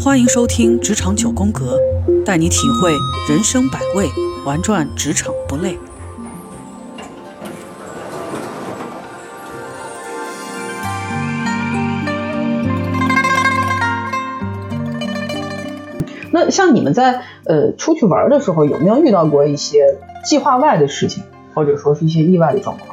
欢迎收听《职场九宫格》，带你体会人生百味，玩转职场不累。那像你们在呃出去玩的时候，有没有遇到过一些计划外的事情，或者说是一些意外的状况？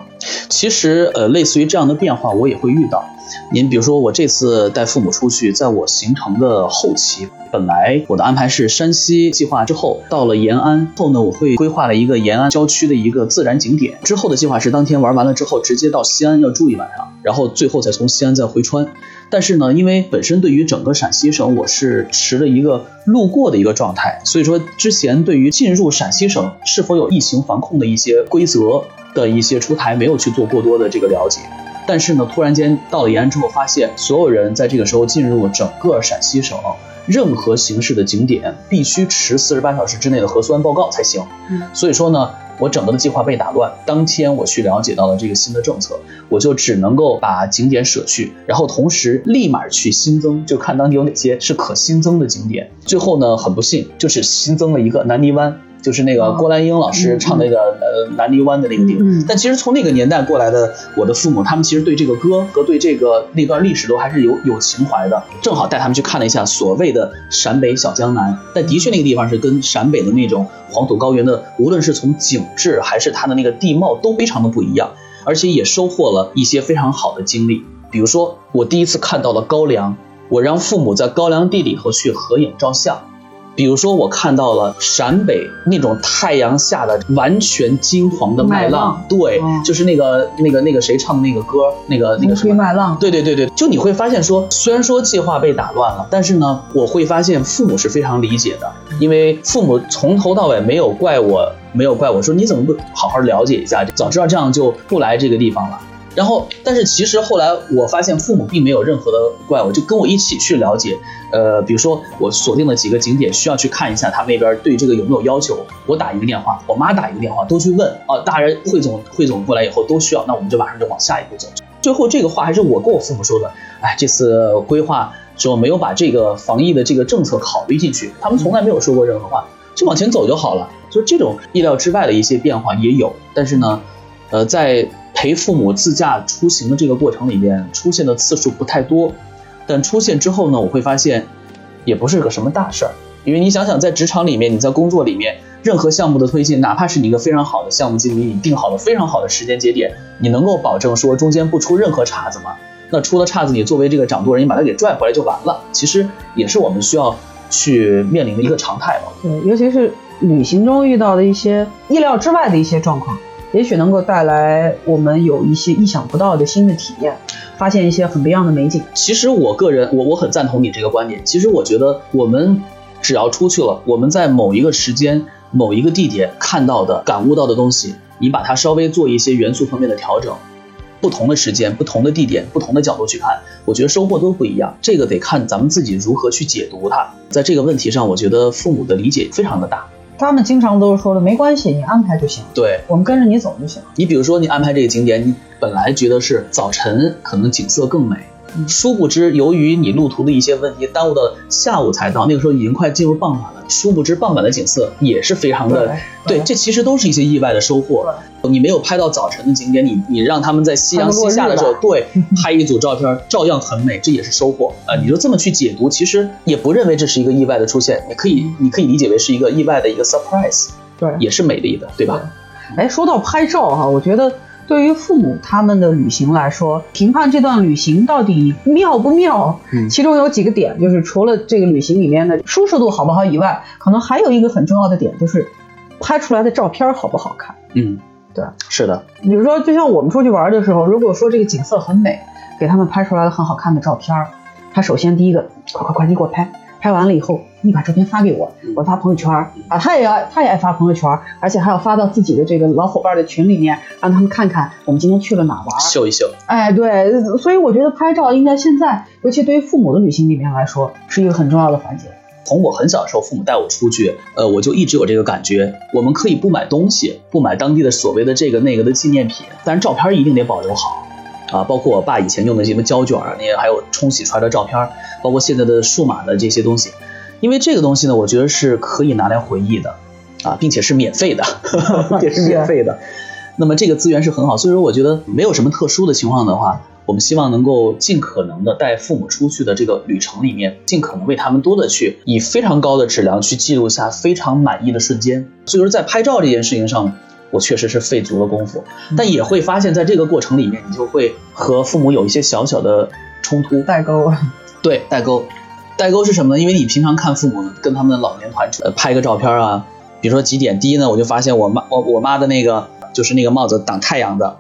其实呃，类似于这样的变化，我也会遇到。您比如说，我这次带父母出去，在我行程的后期，本来我的安排是山西计划之后到了延安后呢，我会规划了一个延安郊区的一个自然景点。之后的计划是当天玩完了之后，直接到西安要住一晚上，然后最后再从西安再回川。但是呢，因为本身对于整个陕西省我是持了一个路过的一个状态，所以说之前对于进入陕西省是否有疫情防控的一些规则的一些出台，没有去做过多的这个了解。但是呢，突然间到了延安之后，发现所有人在这个时候进入整个陕西省任何形式的景点，必须持四十八小时之内的核酸报告才行。嗯，所以说呢，我整个的计划被打乱。当天我去了解到了这个新的政策，我就只能够把景点舍去，然后同时立马去新增，就看当地有哪些是可新增的景点。最后呢，很不幸就是新增了一个南泥湾。就是那个郭兰英老师唱那个呃南泥湾的那个地方，但其实从那个年代过来的我的父母，他们其实对这个歌和对这个那段历史都还是有有情怀的。正好带他们去看了一下所谓的陕北小江南，但的确那个地方是跟陕北的那种黄土高原的，无论是从景致还是它的那个地貌都非常的不一样，而且也收获了一些非常好的经历。比如说我第一次看到了高粱，我让父母在高粱地里头去合影照相。比如说，我看到了陕北那种太阳下的完全金黄的麦浪，对，就是那个那个那个谁唱的那个歌，那个那个什么麦浪，对对对对，就你会发现说，虽然说计划被打乱了，但是呢，我会发现父母是非常理解的，因为父母从头到尾没有怪我，没有怪我说你怎么不好好了解一下，早知道这样就不来这个地方了。然后，但是其实后来我发现父母并没有任何的怪我，就跟我一起去了解。呃，比如说我锁定了几个景点，需要去看一下，他们那边对这个有没有要求。我打一个电话，我妈打一个电话，都去问。啊，大人汇总汇总过来以后都需要，那我们就马上就往下一步走。最后这个话还是我跟我父母说的。哎，这次规划说没有把这个防疫的这个政策考虑进去，他们从来没有说过任何话，就往前走就好了。就这种意料之外的一些变化也有，但是呢，呃，在。陪父母自驾出行的这个过程里面出现的次数不太多，但出现之后呢，我会发现也不是个什么大事儿。因为你想想，在职场里面，你在工作里面，任何项目的推进，哪怕是你一个非常好的项目经理，你定好了非常好的时间节点，你能够保证说中间不出任何岔子吗？那出了岔子，你作为这个掌舵人，你把它给拽回来就完了。其实也是我们需要去面临的一个常态吧。对，尤其是旅行中遇到的一些意料之外的一些状况。也许能够带来我们有一些意想不到的新的体验，发现一些很不一样的美景。其实我个人，我我很赞同你这个观点。其实我觉得，我们只要出去了，我们在某一个时间、某一个地点看到的、感悟到的东西，你把它稍微做一些元素方面的调整，不同的时间、不同的地点、不同的角度去看，我觉得收获都不一样。这个得看咱们自己如何去解读它。在这个问题上，我觉得父母的理解非常的大。他们经常都是说的，没关系，你安排就行。对，我们跟着你走就行。你比如说，你安排这个景点，你本来觉得是早晨可能景色更美。殊不知，由于你路途的一些问题，耽误到下午才到，那个时候已经快进入傍晚了。殊不知，傍晚的景色也是非常的，对，这其实都是一些意外的收获。你没有拍到早晨的景点，你你让他们在夕阳西下的时候，对，拍一组照片，照样很美，这也是收获啊。你就这么去解读，其实也不认为这是一个意外的出现，你可以你可以理解为是一个意外的一个 surprise，对，也是美丽的，对吧？哎，说到拍照哈，我觉得。对于父母他们的旅行来说，评判这段旅行到底妙不妙，嗯其中有几个点，就是除了这个旅行里面的舒适度好不好以外，可能还有一个很重要的点，就是拍出来的照片好不好看。嗯，对，是的。比如说，就像我们出去玩的时候，如果说这个景色很美，给他们拍出来了很好看的照片，他首先第一个，快快快，你给我拍。拍完了以后，你把照片发给我，我发朋友圈啊，他也要他也爱发朋友圈，而且还要发到自己的这个老伙伴的群里面，让他们看看我们今天去了哪玩，秀一秀。哎，对，所以我觉得拍照应该现在，尤其对于父母的旅行里面来说，是一个很重要的环节。从我很小的时候，父母带我出去，呃，我就一直有这个感觉，我们可以不买东西，不买当地的所谓的这个那个的纪念品，但是照片一定得保留好。啊，包括我爸以前用的什么胶卷啊，那些还有冲洗出来的照片，包括现在的数码的这些东西，因为这个东西呢，我觉得是可以拿来回忆的，啊，并且是免费的，也是免费的。那么这个资源是很好，所以说我觉得没有什么特殊的情况的话，我们希望能够尽可能的带父母出去的这个旅程里面，尽可能为他们多的去以非常高的质量去记录下非常满意的瞬间。所以说在拍照这件事情上，我确实是费足了功夫，但也会发现在这个过程里面，你就会和父母有一些小小的冲突代沟。对，代沟，代沟是什么呢？因为你平常看父母跟他们的老年团呃拍个照片啊，比如说几点，第一呢，我就发现我妈我我妈的那个。就是那个帽子挡太阳的，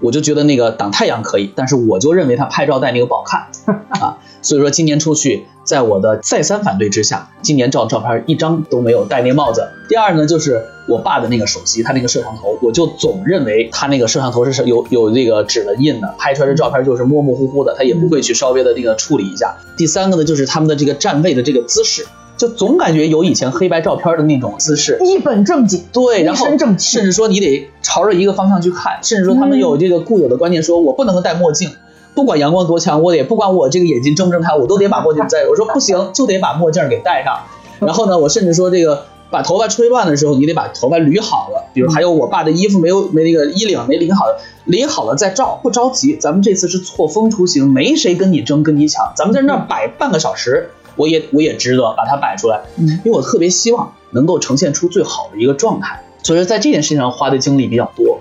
我就觉得那个挡太阳可以，但是我就认为她拍照戴那个不好看 啊，所以说今年出去，在我的再三反对之下，今年照照片一张都没有戴那帽子。第二呢，就是我爸的那个手机，他那个摄像头，我就总认为他那个摄像头是有有这个指纹印的，拍出来的照片就是模模糊糊的，他也不会去稍微的那个处理一下。第三个呢，就是他们的这个站位的这个姿势。就总感觉有以前黑白照片的那种姿势，一本正经，对，然后甚至说你得朝着一个方向去看，甚至说他们有这个固有的观念，说我不能够戴墨镜，不管阳光多强，我也不管我这个眼睛睁不睁开，我都得把墨镜戴。我说不行，就得把墨镜给戴上。然后呢，我甚至说这个把头发吹乱的时候，你得把头发捋好了。比如还有我爸的衣服没有没那个衣领没领好，领好了再照，不着急。咱们这次是错峰出行，没谁跟你争跟你抢，咱们在那儿摆半个小时。我也我也值得把它摆出来，嗯，因为我特别希望能够呈现出最好的一个状态，所以说在这件事情上花的精力比较多。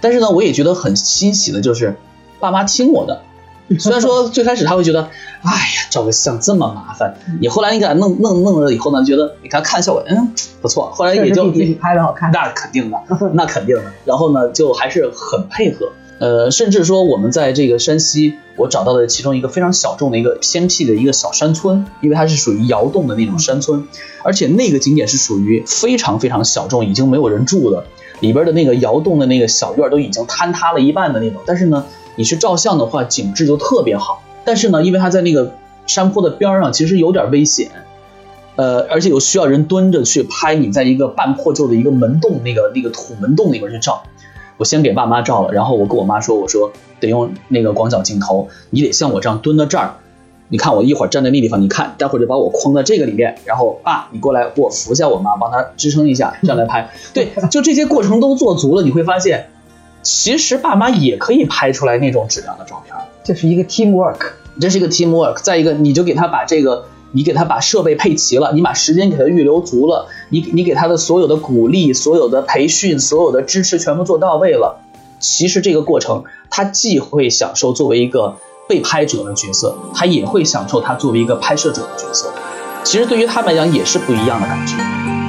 但是呢，我也觉得很欣喜的就是，爸妈听我的。虽然说最开始他会觉得，哎呀，照个相这么麻烦，你后来你给他弄弄弄了以后呢，觉得你看看效果，嗯，不错。后来也就比自己拍的好看，那肯定的，那肯定的。然后呢，就还是很配合。呃，甚至说我们在这个山西，我找到的其中一个非常小众的一个偏僻的一个小山村，因为它是属于窑洞的那种山村，而且那个景点是属于非常非常小众，已经没有人住的，里边的那个窑洞的那个小院都已经坍塌了一半的那种。但是呢，你去照相的话，景致就特别好。但是呢，因为它在那个山坡的边上，其实有点危险，呃，而且有需要人蹲着去拍你在一个半破旧的一个门洞那个那个土门洞里边去照。我先给爸妈照了，然后我跟我妈说：“我说得用那个广角镜头，你得像我这样蹲到这儿。你看我一会儿站在那地方，你看待会儿就把我框在这个里面。然后爸，你过来给我扶下我妈，帮她支撑一下，这样来拍。对，就这些过程都做足了，你会发现，其实爸妈也可以拍出来那种质量的照片。这是一个 team work，这是一个 team work。再一个，你就给他把这个。”你给他把设备配齐了，你把时间给他预留足了，你你给他的所有的鼓励、所有的培训、所有的支持全部做到位了。其实这个过程，他既会享受作为一个被拍者的角色，他也会享受他作为一个拍摄者的角色。其实对于他们来讲也是不一样的感觉。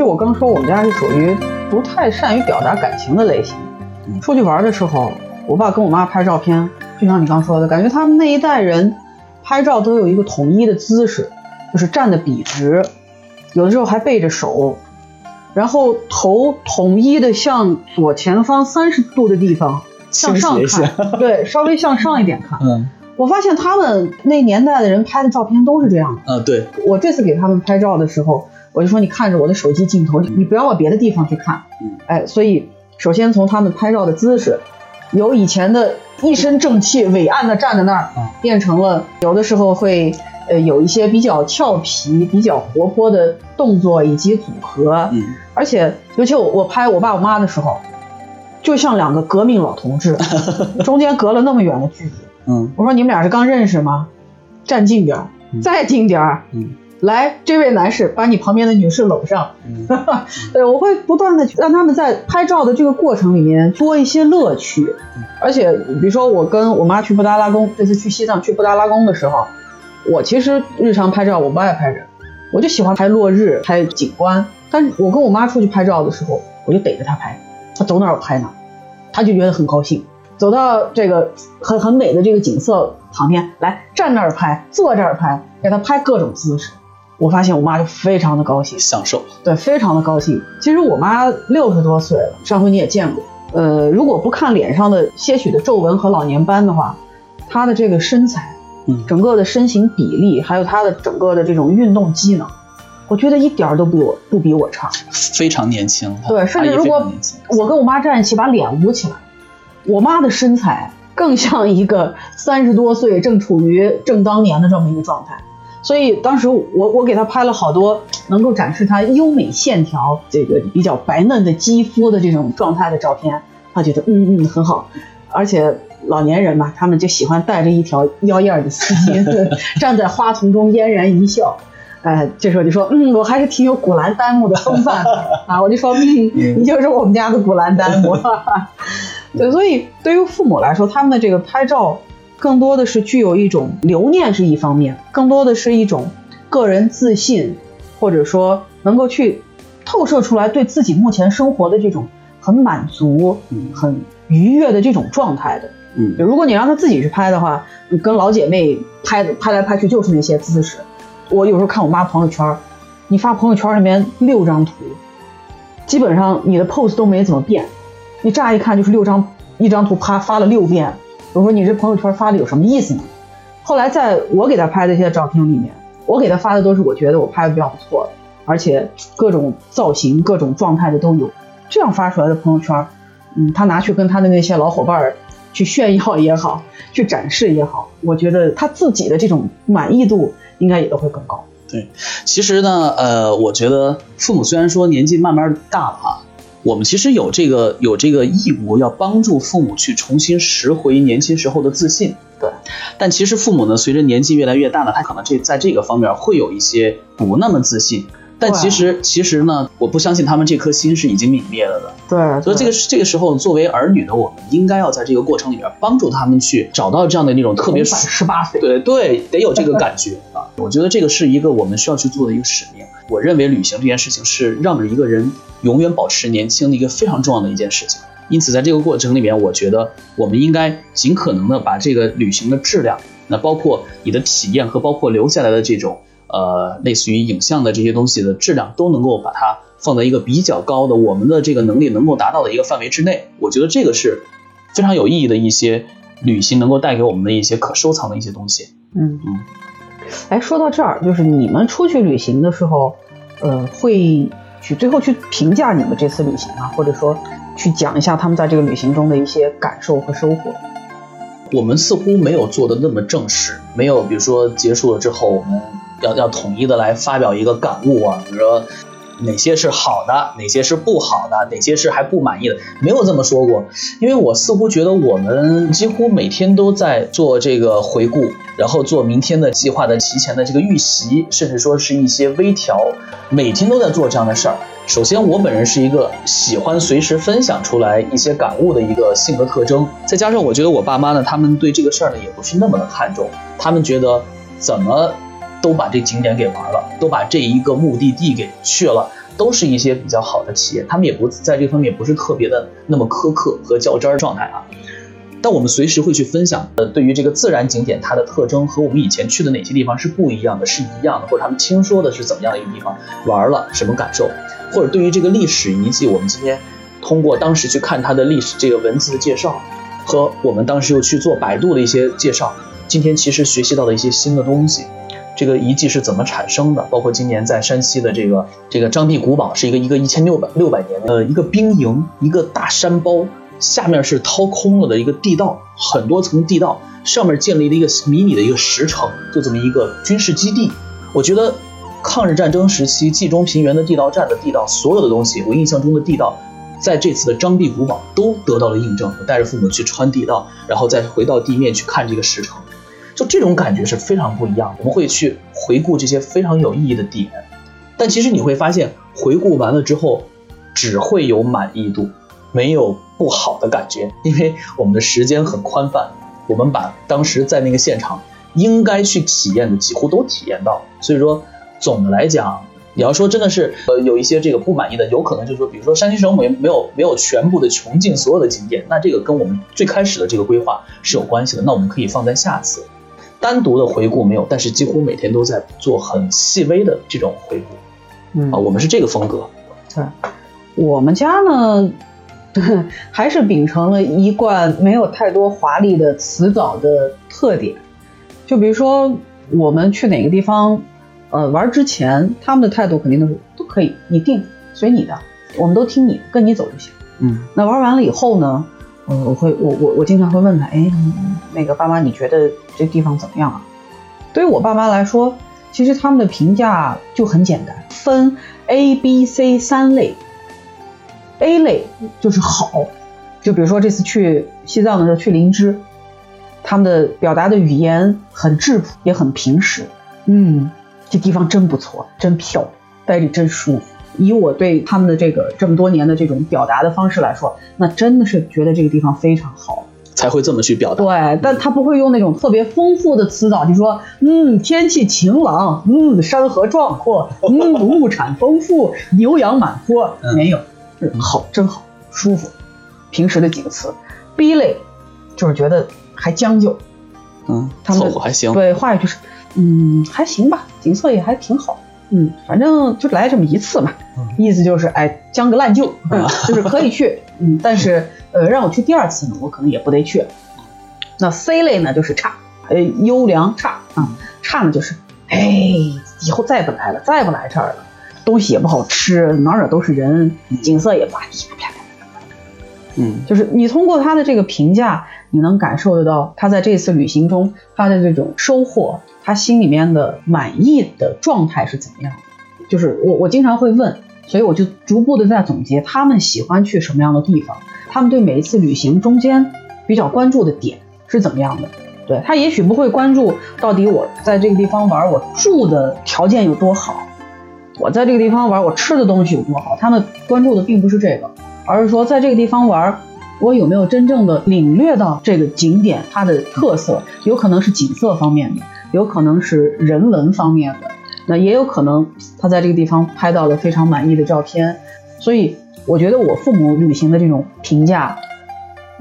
就我刚说，我们家是属于不太善于表达感情的类型。出去玩的时候。我爸跟我妈拍照片，就像你刚说的，感觉他们那一代人拍照都有一个统一的姿势，就是站的笔直，有的时候还背着手，然后头统一的向左前方三十度的地方向上看，对，稍微向上一点看。嗯，我发现他们那年代的人拍的照片都是这样的。嗯，对。我这次给他们拍照的时候，我就说你看着我的手机镜头，你不要往别的地方去看。嗯，哎，所以首先从他们拍照的姿势。由以前的一身正气、伟岸的站在那儿，变成了有的时候会呃有一些比较俏皮、比较活泼的动作以及组合。嗯，而且尤其我我拍我爸我妈的时候，就像两个革命老同志，中间隔了那么远的距离。嗯，我说你们俩是刚认识吗？站近点儿，再近点儿。嗯。来，这位男士，把你旁边的女士搂上。对，我会不断的让他们在拍照的这个过程里面多一些乐趣。而且，比如说我跟我妈去布达拉宫，这次去西藏去布达拉宫的时候，我其实日常拍照我不爱拍人，我就喜欢拍落日、拍景观。但是我跟我妈出去拍照的时候，我就逮着她拍，她走哪儿我拍哪儿，她就觉得很高兴。走到这个很很美的这个景色旁边，来站那儿拍，坐这儿拍，给她拍各种姿势。我发现我妈就非常的高兴，享受，对，非常的高兴。其实我妈六十多岁了，上回你也见过。呃，如果不看脸上的些许的皱纹和老年斑的话，她的这个身材，嗯，整个的身形比例，还有她的整个的这种运动机能，我觉得一点儿都比我不比我差。非常年轻。对，甚至如果我跟我妈站一起，把脸捂起来，我妈的身材更像一个三十多岁正处于正当年的这么一个状态。所以当时我我给他拍了好多能够展示他优美线条、这个比较白嫩的肌肤的这种状态的照片，他觉得嗯嗯很好，而且。老年人嘛，他们就喜欢带着一条妖艳的丝巾，站在花丛中嫣然一笑。哎，这时候就说，嗯，我还是挺有古兰丹木的风范的 啊！我就说，嗯，你就是我们家的古兰丹木。对，所以对于父母来说，他们的这个拍照更多的是具有一种留念是一方面，更多的是一种个人自信，或者说能够去透射出来对自己目前生活的这种很满足、很愉悦的这种状态的。嗯如果你让他自己去拍的话，你跟老姐妹拍的拍来拍去就是那些姿势。我有时候看我妈朋友圈，你发朋友圈里面六张图，基本上你的 pose 都没怎么变，你乍一看就是六张一张图啪发了六遍。我说你这朋友圈发的有什么意思呢？后来在我给他拍的一些照片里面，我给他发的都是我觉得我拍的比较不错的，而且各种造型、各种状态的都有。这样发出来的朋友圈，嗯，他拿去跟他的那些老伙伴去炫耀也好，去展示也好，我觉得他自己的这种满意度应该也都会更高。对其实呢，呃，我觉得父母虽然说年纪慢慢大了啊，我们其实有这个有这个义务要帮助父母去重新拾回年轻时候的自信。对，但其实父母呢，随着年纪越来越大呢，他可能这在这个方面会有一些不那么自信。但其实其实呢，我不相信他们这颗心是已经泯灭了的。对，所以这个这个时候，作为儿女的我们，应该要在这个过程里边帮助他们去找到这样的那种特别反十八岁，对对，得有这个感觉啊！我觉得这个是一个我们需要去做的一个使命。我认为旅行这件事情是让着一个人永远保持年轻的一个非常重要的一件事情。因此，在这个过程里面，我觉得我们应该尽可能的把这个旅行的质量，那包括你的体验和包括留下来的这种呃类似于影像的这些东西的质量，都能够把它放在一个比较高的我们的这个能力能够达到的一个范围之内。我觉得这个是非常有意义的一些旅行能够带给我们的一些可收藏的一些东西。嗯嗯，哎，说到这儿，就是你们出去旅行的时候，呃，会去最后去评价你们这次旅行啊？或者说去讲一下他们在这个旅行中的一些感受和收获？我们似乎没有做的那么正式，没有比如说结束了之后，我们要要统一的来发表一个感悟啊，比如说哪些是好的，哪些是不好的，哪些是还不满意的，没有这么说过。因为我似乎觉得我们几乎每天都在做这个回顾，然后做明天的计划的提前的这个预习，甚至说是一些微调，每天都在做这样的事儿。首先，我本人是一个喜欢随时分享出来一些感悟的一个性格特征，再加上我觉得我爸妈呢，他们对这个事儿呢也不是那么的看重，他们觉得怎么都把这景点给玩了，都把这一个目的地给去了，都是一些比较好的企业，他们也不在这方面不是特别的那么苛刻和较真儿状态啊。但我们随时会去分享，呃，对于这个自然景点它的特征和我们以前去的哪些地方是不一样的，是一样的，或者他们听说的是怎么样的一个地方，玩了什么感受，或者对于这个历史遗迹，我们今天通过当时去看它的历史这个文字的介绍，和我们当时又去做百度的一些介绍，今天其实学习到的一些新的东西。这个遗迹是怎么产生的？包括今年在山西的这个这个张壁古堡，是一个一个一千六百六百年的呃一个兵营，一个大山包，下面是掏空了的一个地道，很多层地道，上面建立了一个迷你的一个石城，就这么一个军事基地。我觉得抗日战争时期冀中平原的地道战的地道，所有的东西，我印象中的地道，在这次的张壁古堡都得到了印证。我带着父母去穿地道，然后再回到地面去看这个石城。就这种感觉是非常不一样的。我们会去回顾这些非常有意义的点，但其实你会发现，回顾完了之后，只会有满意度，没有不好的感觉，因为我们的时间很宽泛，我们把当时在那个现场应该去体验的几乎都体验到。所以说，总的来讲，你要说真的是呃有一些这个不满意的，有可能就是说，比如说山西省委没有没有全部的穷尽所有的景点，那这个跟我们最开始的这个规划是有关系的，那我们可以放在下次。单独的回顾没有，但是几乎每天都在做很细微的这种回顾嗯啊，我们是这个风格。对，我们家呢，还是秉承了一贯没有太多华丽的辞藻的特点。就比如说，我们去哪个地方呃，玩之前他们的态度肯定都是都可以，你定随你的，我们都听你，跟你走就行。嗯那玩完了以后呢，我会我我我经常会问他，哎，那个爸妈你觉得这地方怎么样啊？对于我爸妈来说，其实他们的评价就很简单，分 A、B、C 三类。A 类就是好，就比如说这次去西藏的时候去林芝，他们的表达的语言很质朴，也很平实。嗯，这地方真不错，真漂亮，待着真舒服。以我对他们的这个这么多年的这种表达的方式来说，那真的是觉得这个地方非常好。才会这么去表达。对，但他不会用那种特别丰富的词藻，就说，嗯，天气晴朗，嗯，山河壮阔，嗯，物产丰富，牛羊满坡，嗯没有，嗯好，真好，舒服，平时的几个词。B 类就是觉得还将就，嗯，他们凑合还行。对，话语就是，嗯，还行吧，景色也还挺好，嗯，反正就来这么一次嘛，嗯。意思就是，哎，将个烂就，啊。就是可以去，嗯，但是呃，让我去第二次呢，我可能也不得去。那 C 类呢，就是差，呃，优良差啊，差呢就是，哎，以后再不来了，再不来这儿了，东西也不好吃，哪哪都是人，景色也不，啪啪啪嗯就是你通过他的这个评价，你能感受得到他在这次旅行中他的这种收获，他心里面的满意的状态是怎么样的。就是我我经常会问，所以我就逐步的在总结他们喜欢去什么样的地方，他们对每一次旅行中间比较关注的点是怎么样的。对他也许不会关注到底我在这个地方玩，我住的条件有多好，我在这个地方玩，我吃的东西有多好，他们关注的并不是这个，而是说在这个地方玩，我有没有真正的领略到这个景点它的特色，有可能是景色方面的，有可能是人文方面的，那也有可能他在这个地方拍到了非常满意的照片，所以我觉得我父母旅行的这种评价。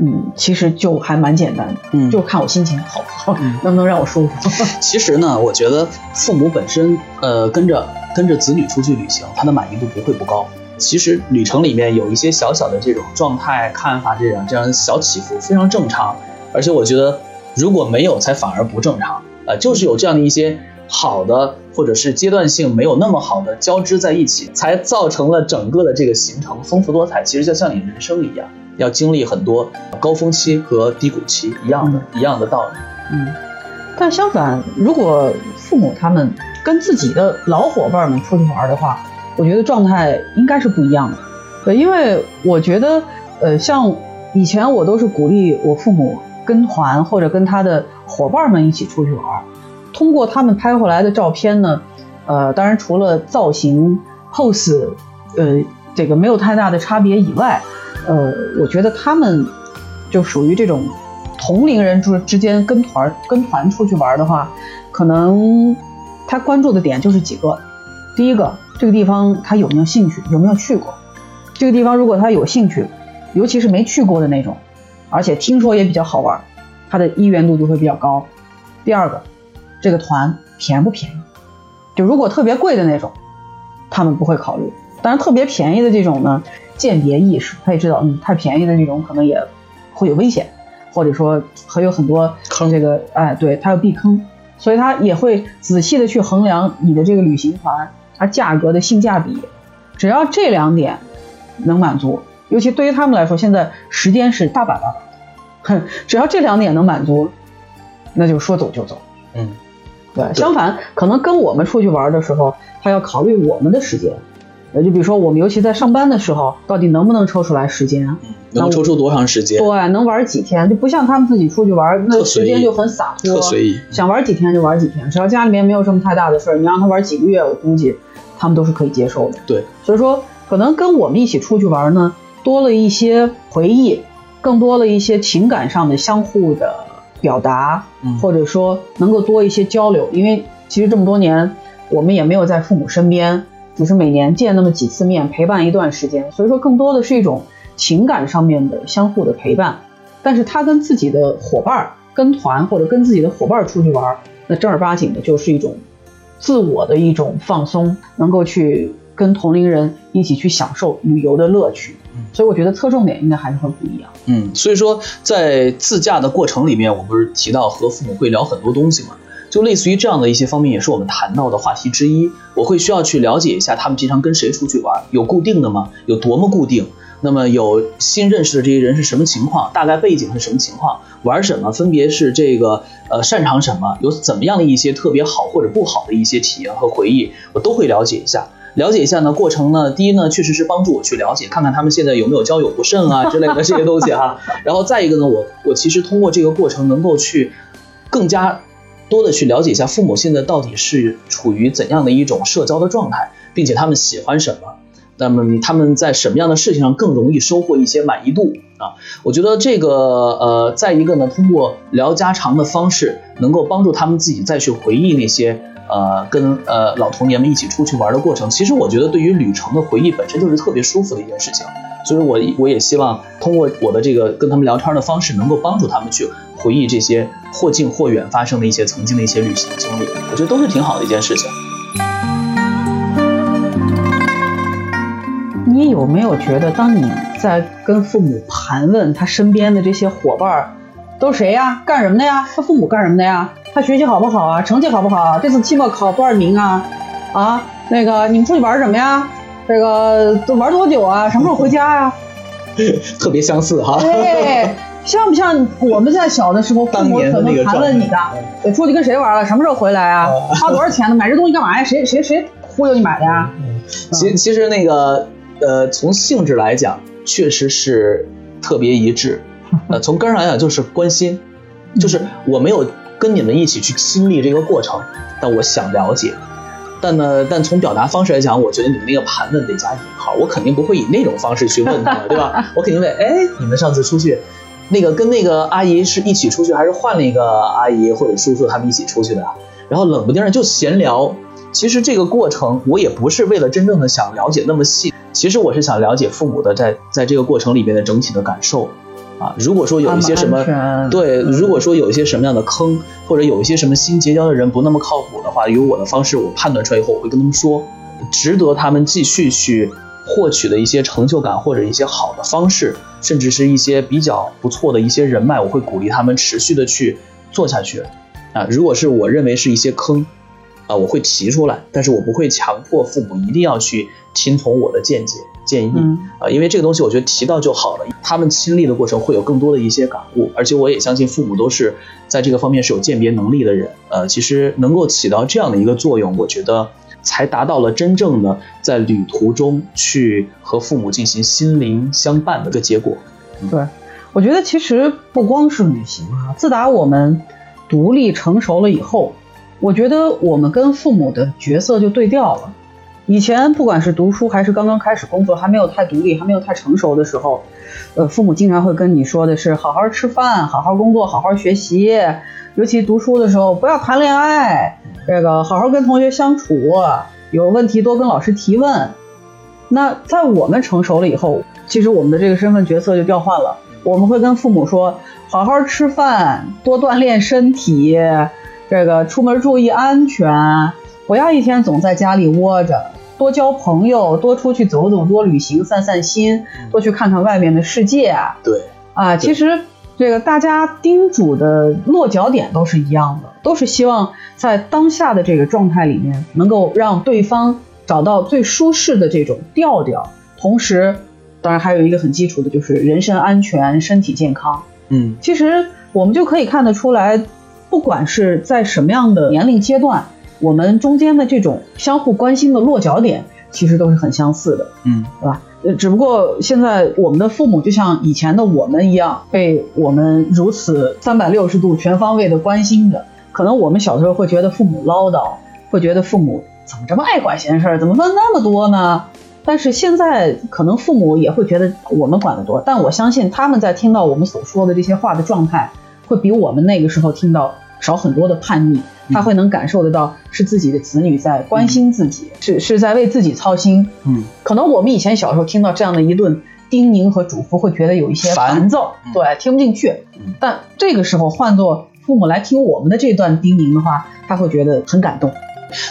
嗯，其实就还蛮简单的，嗯就看我心情好不好，嗯能不能让我舒服。其实呢，我觉得父母本身，呃，跟着跟着子女出去旅行，他的满意度不会不高。其实旅程里面有一些小小的这种状态、看法这样这样小起伏，非常正常。而且我觉得，如果没有，才反而不正常。呃，就是有这样的一些好的，或者是阶段性没有那么好的交织在一起，才造成了整个的这个行程丰富多彩。其实就像你人生一样，要经历很多高峰期和低谷期一样的，一样的道理。嗯，但相反，如果父母他们跟自己的老伙伴们出去玩的话，我觉得状态应该是不一样的。对，因为我觉得，呃，像以前我都是鼓励我父母跟团或者跟他的伙伴们一起出去玩，通过他们拍回来的照片呢，呃，当然除了造型、pose，呃，这个没有太大的差别以外，呃，我觉得他们就属于这种同龄人之之间跟团跟团出去玩的话，可能他关注的点就是几个。第一个，这个地方他有没有兴趣，有没有去过？这个地方如果他有兴趣，尤其是没去过的那种，而且听说也比较好玩，他的意愿度就会比较高。第二个，这个团便不便宜？就如果特别贵的那种，他们不会考虑。当然，特别便宜的这种呢，鉴别意识，他也知道，嗯，太便宜的这种可能也会有危险，或者说还有很多坑这个，哎，对，他要避坑，所以他也会仔细的去衡量你的这个旅行团它价格的性价比。只要这两点能满足，尤其对于他们来说，现在时间是大把大把，哼，只要这两点能满足，那就说走就走。嗯，对，相反，可能跟我们出去玩的时候，他要考虑我们的时间。呃，就比如说我们尤其在上班的时候，到底能不能抽出来时间？嗯能抽出多长时间？对，能玩几天，就不像他们自己出去玩，那时间就很洒脱，特随意。想玩几天就玩几天，只要家里面没有什么太大的事儿，你让他玩几个月，我估计他们都是可以接受的。对，所以说可能跟我们一起出去玩呢，多了一些回忆，更多了一些情感上的相互的表达，嗯或者说能够多一些交流。因为其实这么多年，我们也没有在父母身边，只是每年见那么几次面，陪伴一段时间，所以说更多的是一种情感上面的相互的陪伴。但是他跟自己的伙伴儿跟团或者跟自己的伙伴儿出去玩，那正儿八经的就是一种自我的一种放松，能够去跟同龄人一起去享受旅游的乐趣。所以我觉得侧重点应该还是会不一样。嗯，所以说在自驾的过程里面，我不是提到和父母会聊很多东西嘛？就类似于这样的一些方面，也是我们谈到的话题之一。我会需要去了解一下他们平常跟谁出去玩，有固定的吗？有多么固定？那么有新认识的这些人是什么情况？大概背景是什么情况？玩什么？分别是这个呃擅长什么？有怎么样的一些特别好或者不好的一些体验和回忆，我都会了解一下。了解一下呢，过程呢，第一呢，确实是帮助我去了解，看看他们现在有没有交友不慎啊之类的这些东西哈。然后再一个呢，我我其实通过这个过程能够去更加多的去了解一下父母现在到底是处于怎样的一种社交的状态，并且他们喜欢什么。那么他们在什么样的事情上更容易收获一些满意度啊？我觉得这个呃，再一个呢，通过聊家常的方式，能够帮助他们自己再去回忆那些呃跟呃老童年们一起出去玩的过程。其实我觉得对于旅程的回忆本身就是特别舒服的一件事情，所以我我也希望通过我的这个跟他们聊天的方式，能够帮助他们去回忆这些或近或远发生的一些曾经的一些旅行经历。我觉得都是挺好的一件事情。你有没有觉得，当你在跟父母盘问他身边的这些伙伴儿都谁呀？干什么的呀？他父母干什么的呀？他学习好不好啊？成绩好不好？这次期末考多少名啊？啊，那个你们出去玩什么呀？这个都玩多久啊？什么时候回家呀？特别相似哈。对，像不像我们在小的时候，父母可能盘问你的，我出去跟谁玩了？什么时候回来啊？花多少钱呢？买这东西干嘛呀？谁谁谁忽悠你买的呀？其其实那个。呃，从性质来讲，确实是特别一致。呃，从根上来讲，就是关心，就是我没有跟你们一起去经历这个过程，但我想了解。但呢，但从表达方式来讲，我觉得你们那个盘问得加引号，我肯定不会以那种方式去问他们，对吧？我肯定问，哎，你们上次出去，那个跟那个阿姨是一起出去，还是换了一个阿姨或者叔叔他们一起出去的？然后冷不丁的就闲聊。其实这个过程，我也不是为了真正的想了解那么细。其实我是想了解父母的在在这个过程里边的整体的感受，啊，如果说有一些什么对，如果说有一些什么样的坑，或者有一些什么新结交的人不那么靠谱的话，有我的方式我判断出来以后，我会跟他们说，值得他们继续去获取的一些成就感或者一些好的方式，甚至是一些比较不错的一些人脉，我会鼓励他们持续的去做下去，啊，如果是我认为是一些坑。啊，我会提出来，但是我不会强迫父母一定要去听从我的见解建议啊，因为这个东西我觉得提到就好了，他们亲历的过程会有更多的一些感悟，而且我也相信父母都是在这个方面是有鉴别能力的人，呃，其实能够起到这样的一个作用，我觉得才达到了真正的在旅途中去和父母进行心灵相伴的一个结果。对，我觉得其实不光是旅行啊，自打我们独立成熟了以后。我觉得我们跟父母的角色就对调了。以前不管是读书还是刚刚开始工作，还没有太独立、还没有太成熟的时候，呃，父母经常会跟你说的是：好好吃饭，好好工作，好好学习。尤其读书的时候，不要谈恋爱，这个好好跟同学相处，有问题多跟老师提问。那在我们成熟了以后，其实我们的这个身份角色就调换了。我们会跟父母说：好好吃饭，多锻炼身体。这个出门注意安全，不要一天总在家里窝着，多交朋友，多出去走走，多旅行散散心，多去看看外面的世界。对，啊，其实这个大家叮嘱的落脚点都是一样的，都是希望在当下的这个状态里面，能够让对方找到最舒适的这种调调。同时，当然还有一个很基础的就是人身安全、身体健康。嗯，其实我们就可以看得出来。不管是在什么样的年龄阶段，我们中间的这种相互关心的落脚点，其实都是很相似的，嗯，对吧？呃，只不过现在我们的父母就像以前的我们一样，被我们如此三百六十度全方位的关心着。可能我们小时候会觉得父母唠叨，会觉得父母怎么这么爱管闲事儿，怎么问那么多呢？但是现在可能父母也会觉得我们管得多，但我相信他们在听到我们所说的这些话的状态。会比我们那个时候听到少很多的叛逆，他会能感受得到是自己的子女在关心自己，是是在为自己操心。嗯，可能我们以前小时候听到这样的一顿叮咛和嘱咐，会觉得有一些烦躁，对，听不进去。但这个时候换做父母来听我们的这段叮咛的话，他会觉得很感动。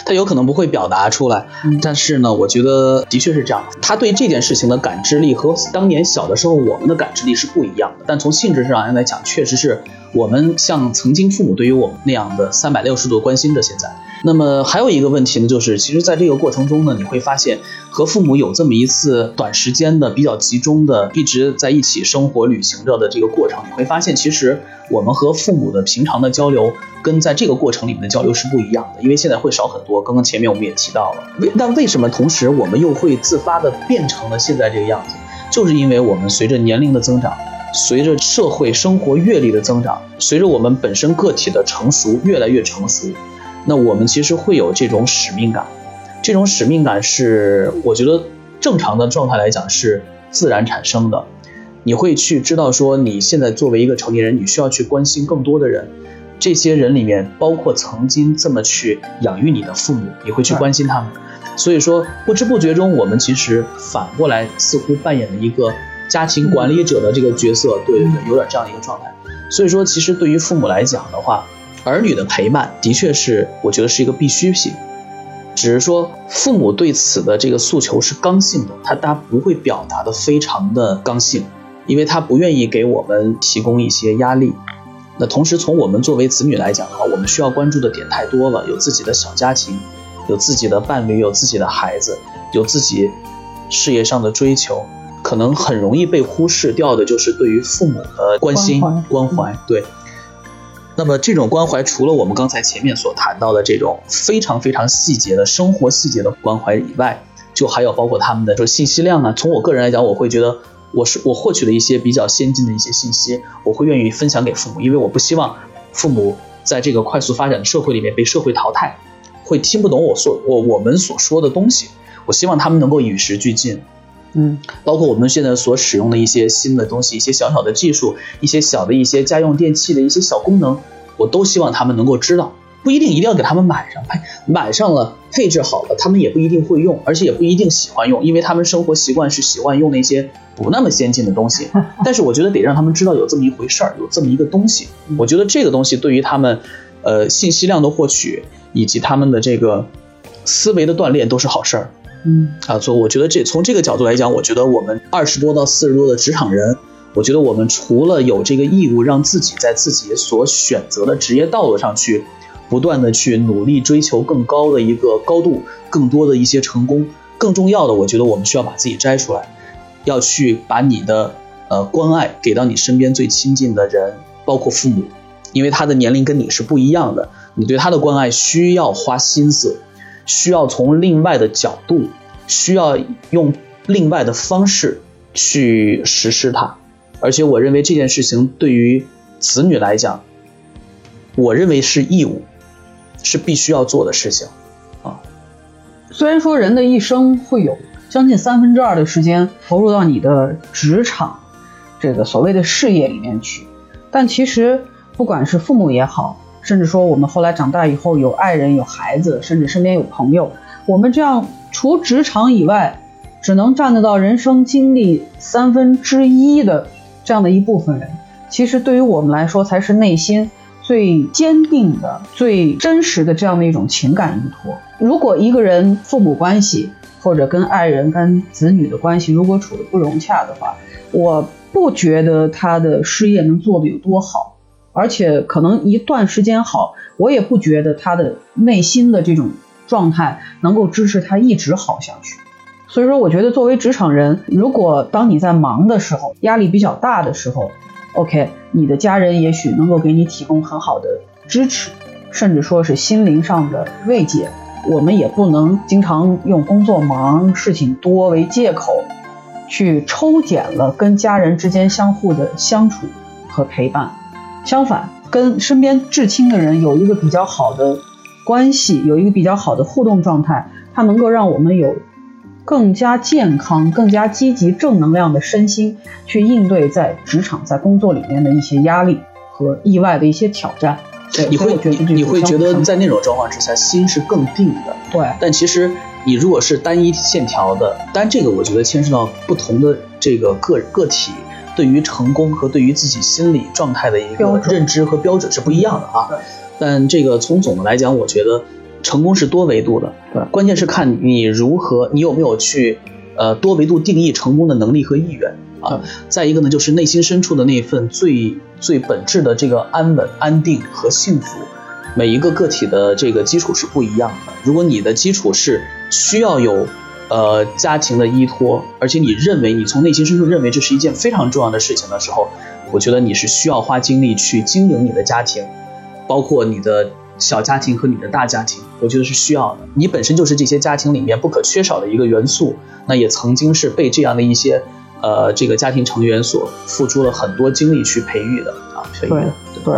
他有可能不会表达出来，嗯但是呢，我觉得的确是这样。他对这件事情的感知力和当年小的时候我们的感知力是不一样的，但从性质上来讲，确实是我们像曾经父母对于我们那样的三百六十度关心着。现在，那么还有一个问题呢，就是其实在这个过程中呢，你会发现和父母有这么一次短时间的比较集中的一直在一起生活旅行着的这个过程，你会发现其实我们和父母的平常的交流跟在这个过程里面的交流是不一样的，因为现在会少很多。刚刚前面我们也提到了，为但为什么同时我们又会自发的变成了现在这个样子？就是因为我们随着年龄的增长，随着社会生活阅历的增长，随着我们本身个体的成熟越来越成熟，那我们其实会有这种使命感。这种使命感是我觉得正常的状态来讲是自然产生的。你会去知道说，你现在作为一个成年人，你需要去关心更多的人。这些人里面包括曾经这么去养育你的父母，你会去关心他们。所以说，不知不觉中，我们其实反过来似乎扮演了一个家庭管理者的这个角色。对对对，有点这样一个状态。所以说，其实对于父母来讲的话，儿女的陪伴的确是我觉得是一个必需品。只是说，父母对此的这个诉求是刚性的，他他不会表达的非常的刚性，因为他不愿意给我们提供一些压力。那同时，从我们作为子女来讲的话，我们需要关注的点太多了，有自己的小家庭，有自己的伴侣，有自己的孩子，有自己事业上的追求，可能很容易被忽视掉的就是对于父母的关心、关怀关怀。对。那么这种关怀，除了我们刚才前面所谈到的这种非常非常细节的生活细节的关怀以外，就还有包括他们的说信息量啊。从我个人来讲，我会觉得我是我获取了一些比较先进的一些信息，我会愿意分享给父母，因为我不希望父母在这个快速发展的社会里面被社会淘汰，会听不懂我所我我们所说的东西。我希望他们能够与时俱进，嗯包括我们现在所使用的一些新的东西，一些小小的技术，一些小的一些家用电器的一些小功能，我都希望他们能够知道。不一定一定要给他们买上，哎，买上了配置好了，他们也不一定会用，而且也不一定喜欢用，因为他们生活习惯是喜欢用那些不那么先进的东西。但是我觉得得让他们知道有这么一回事儿，有这么一个东西。我觉得这个东西对于他们，呃，信息量的获取以及他们的这个思维的锻炼都是好事儿。嗯啊，所以我觉得这从这个角度来讲，我觉得我们二十多到四十多的职场人，我觉得我们除了有这个义务让自己在自己所选择的职业道路上去不断的去努力追求更高的一个高度，更多的一些成功，更重要的，我觉得我们需要把自己摘出来，要去把你的呃关爱给到你身边最亲近的人，包括父母，因为他的年龄跟你是不一样的，你对他的关爱需要花心思。需要从另外的角度，需要用另外的方式去实施它。而且我认为这件事情对于子女来讲，我认为是义务，是必须要做的事情。啊虽然说人的一生会有将近三分之二的时间投入到你的职场这个所谓的事业里面去，但其实不管是父母也好，甚至说我们后来长大以后有爱人、有孩子，甚至身边有朋友，我们这样除职场以外，只能占得到人生经历三分之一的这样的一部分人，其实对于我们来说才是内心最坚定的、最真实的这样的一种情感依托。如果一个人父母关系或者跟爱人、跟子女的关系如果处得不融洽的话，我不觉得他的事业能做得有多好，而且可能一段时间好，我也不觉得他的内心的这种状态能够支持他一直好下去。所以说，我觉得作为职场人，如果当你在忙的时候，压力比较大的时候，OK，你的家人也许能够给你提供很好的支持，甚至说是心灵上的慰藉。我们也不能经常用工作忙、事情多为借口，去抽减了跟家人之间相互的相处和陪伴。相反，跟身边至亲的人有一个比较好的关系，有一个比较好的互动状态，它能够让我们有更加健康、更加积极、正能量的身心，去应对在职场、在工作里面的一些压力和意外的一些挑战。对你会觉你你会觉得在那种状况之下，心是更定的。对但其实你如果是单一线条的，但这个我觉得牵涉到不同的这个个个体对于成功和对于自己心理状态的一个认知和标准是不一样的啊。但这个从总的来讲，我觉得成功是多维度的，对关键是看你如何，你有没有去呃多维度定义成功的能力和意愿啊。再一个呢，就是内心深处的那份最最本质的这个安稳、安定和幸福。每一个个体的这个基础是不一样的。如果你的基础是需要有呃家庭的依托，而且你认为你从内心深处认为这是一件非常重要的事情的时候，我觉得你是需要花精力去经营你的家庭，包括你的小家庭和你的大家庭，我觉得是需要的。你本身就是这些家庭里面不可缺少的一个元素，那也曾经是被这样的一些呃这个家庭成员所付出了很多精力去培育的啊，培育对的。对，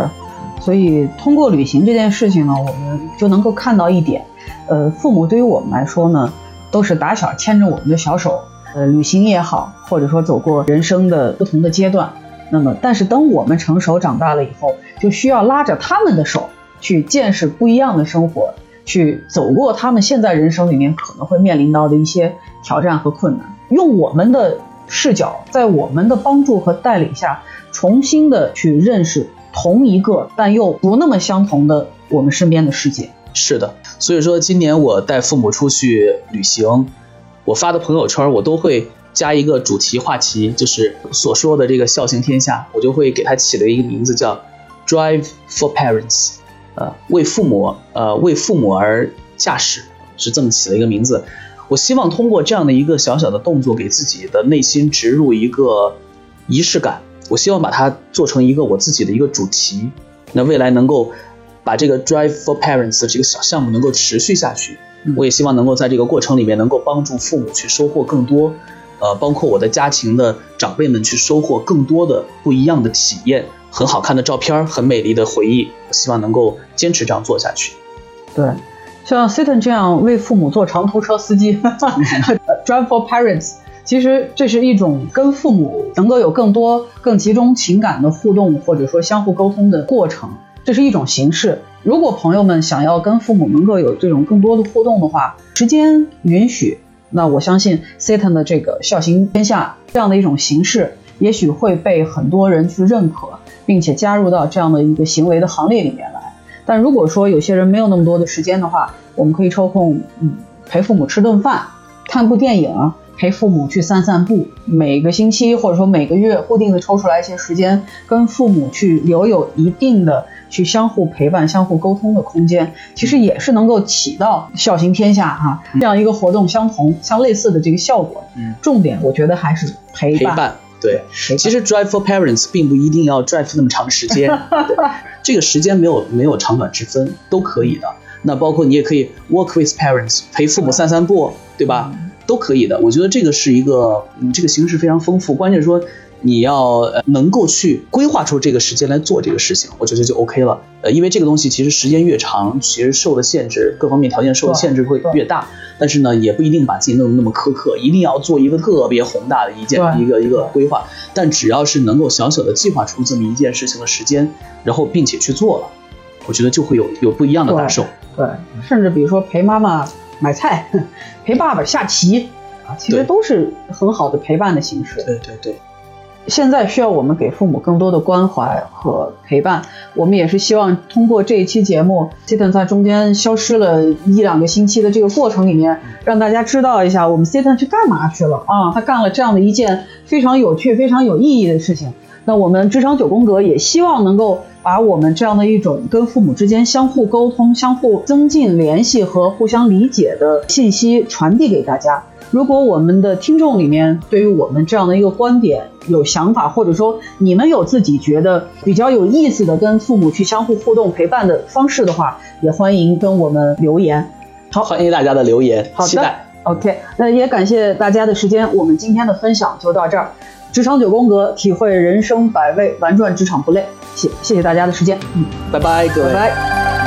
所以通过旅行这件事情呢，我们就能够看到一点，呃，父母对于我们来说呢，都是打小牵着我们的小手，呃，旅行也好，或者说走过人生的不同的阶段。那么，但是等我们成熟长大了以后，就需要拉着他们的手去见识不一样的生活，去走过他们现在人生里面可能会面临到的一些挑战和困难，用我们的视角，在我们的帮助和带领下，重新的去认识同一个但又不那么相同的我们身边的世界。是的，所以说今年我带父母出去旅行，我发的朋友圈我都会加一个主题话题，就是所说的这个孝行天下，我就会给它起了一个名字叫 Drive for Parents，呃，为父母呃为父母而驾驶，是这么起了一个名字。我希望通过这样的一个小小的动作，给自己的内心植入一个仪式感。我希望把它做成一个我自己的一个主题，那未来能够把这个 Drive for Parents 这个小项目能够持续下去。我也希望能够在这个过程里面能够帮助父母去收获更多，呃，包括我的家庭的长辈们去收获更多的不一样的体验，很好看的照片，很美丽的回忆。我希望能够坚持这样做下去。对，像 Satan 这样为父母做长途车司机，Drive for Parents，其实这是一种跟父母能够有更多、更集中情感的互动，或者说相互沟通的过程，这是一种形式。如果朋友们想要跟父母能够有这种更多的互动的话，时间允许，那我相信 Satan 的这个孝行天下这样的一种形式，也许会被很多人去认可，并且加入到这样的一个行为的行列里面来。但如果说有些人没有那么多的时间的话，我们可以抽空，嗯，陪父母吃顿饭，看部电影，陪父母去散散步。每个星期或者说每个月固定的抽出来一些时间，跟父母去留有一定的去相互陪伴、相互沟通的空间，其实也是能够起到孝行天下哈、这样一个活动相同、相类似的这个效果。嗯，重点我觉得还是陪伴。陪伴，对。其实 Drive for Parents 并不一定要 drive 那么长时间，对 这个时间没有没有长短之分，都可以的。那包括你也可以 work with parents，陪父母散散步，对吧？都可以的。我觉得这个是一个，嗯，这个形式非常丰富。关键是说你要呃能够去规划出这个时间来做这个事情，我觉得就 OK 了。呃，因为这个东西其实时间越长，其实受的限制，各方面条件受的限制会越大。但是呢，也不一定把自己弄得那么苛刻，一定要做一个特别宏大的一件一个一个规划。但只要是能够小小的计划出这么一件事情的时间，然后并且去做了，我觉得就会有有不一样的感受。对，甚至比如说陪妈妈买菜，陪爸爸下棋啊，其实都是很好的陪伴的形式。对对对，现在需要我们给父母更多的关怀和陪伴。我们也是希望通过这一期节目 s i t a n 在中间消失了一两个星期的这个过程里面，让大家知道一下我们 s i t a n 去干嘛去了啊？他干了这样的一件非常有趣、非常有意义的事情。那我们职场九宫格也希望能够把我们这样的一种跟父母之间相互沟通、相互增进联系和互相理解的信息传递给大家。如果我们的听众里面对于我们这样的一个观点有想法，或者说你们有自己觉得比较有意思的跟父母去相互互动陪伴的方式的话，也欢迎跟我们留言。好欢迎大家的留言，好的期待。OK，那也感谢大家的时间，我们今天的分享就到这儿。职场九宫格，体会人生百味，玩转职场不累。谢谢谢大家的时间，嗯，拜拜，各位。拜拜。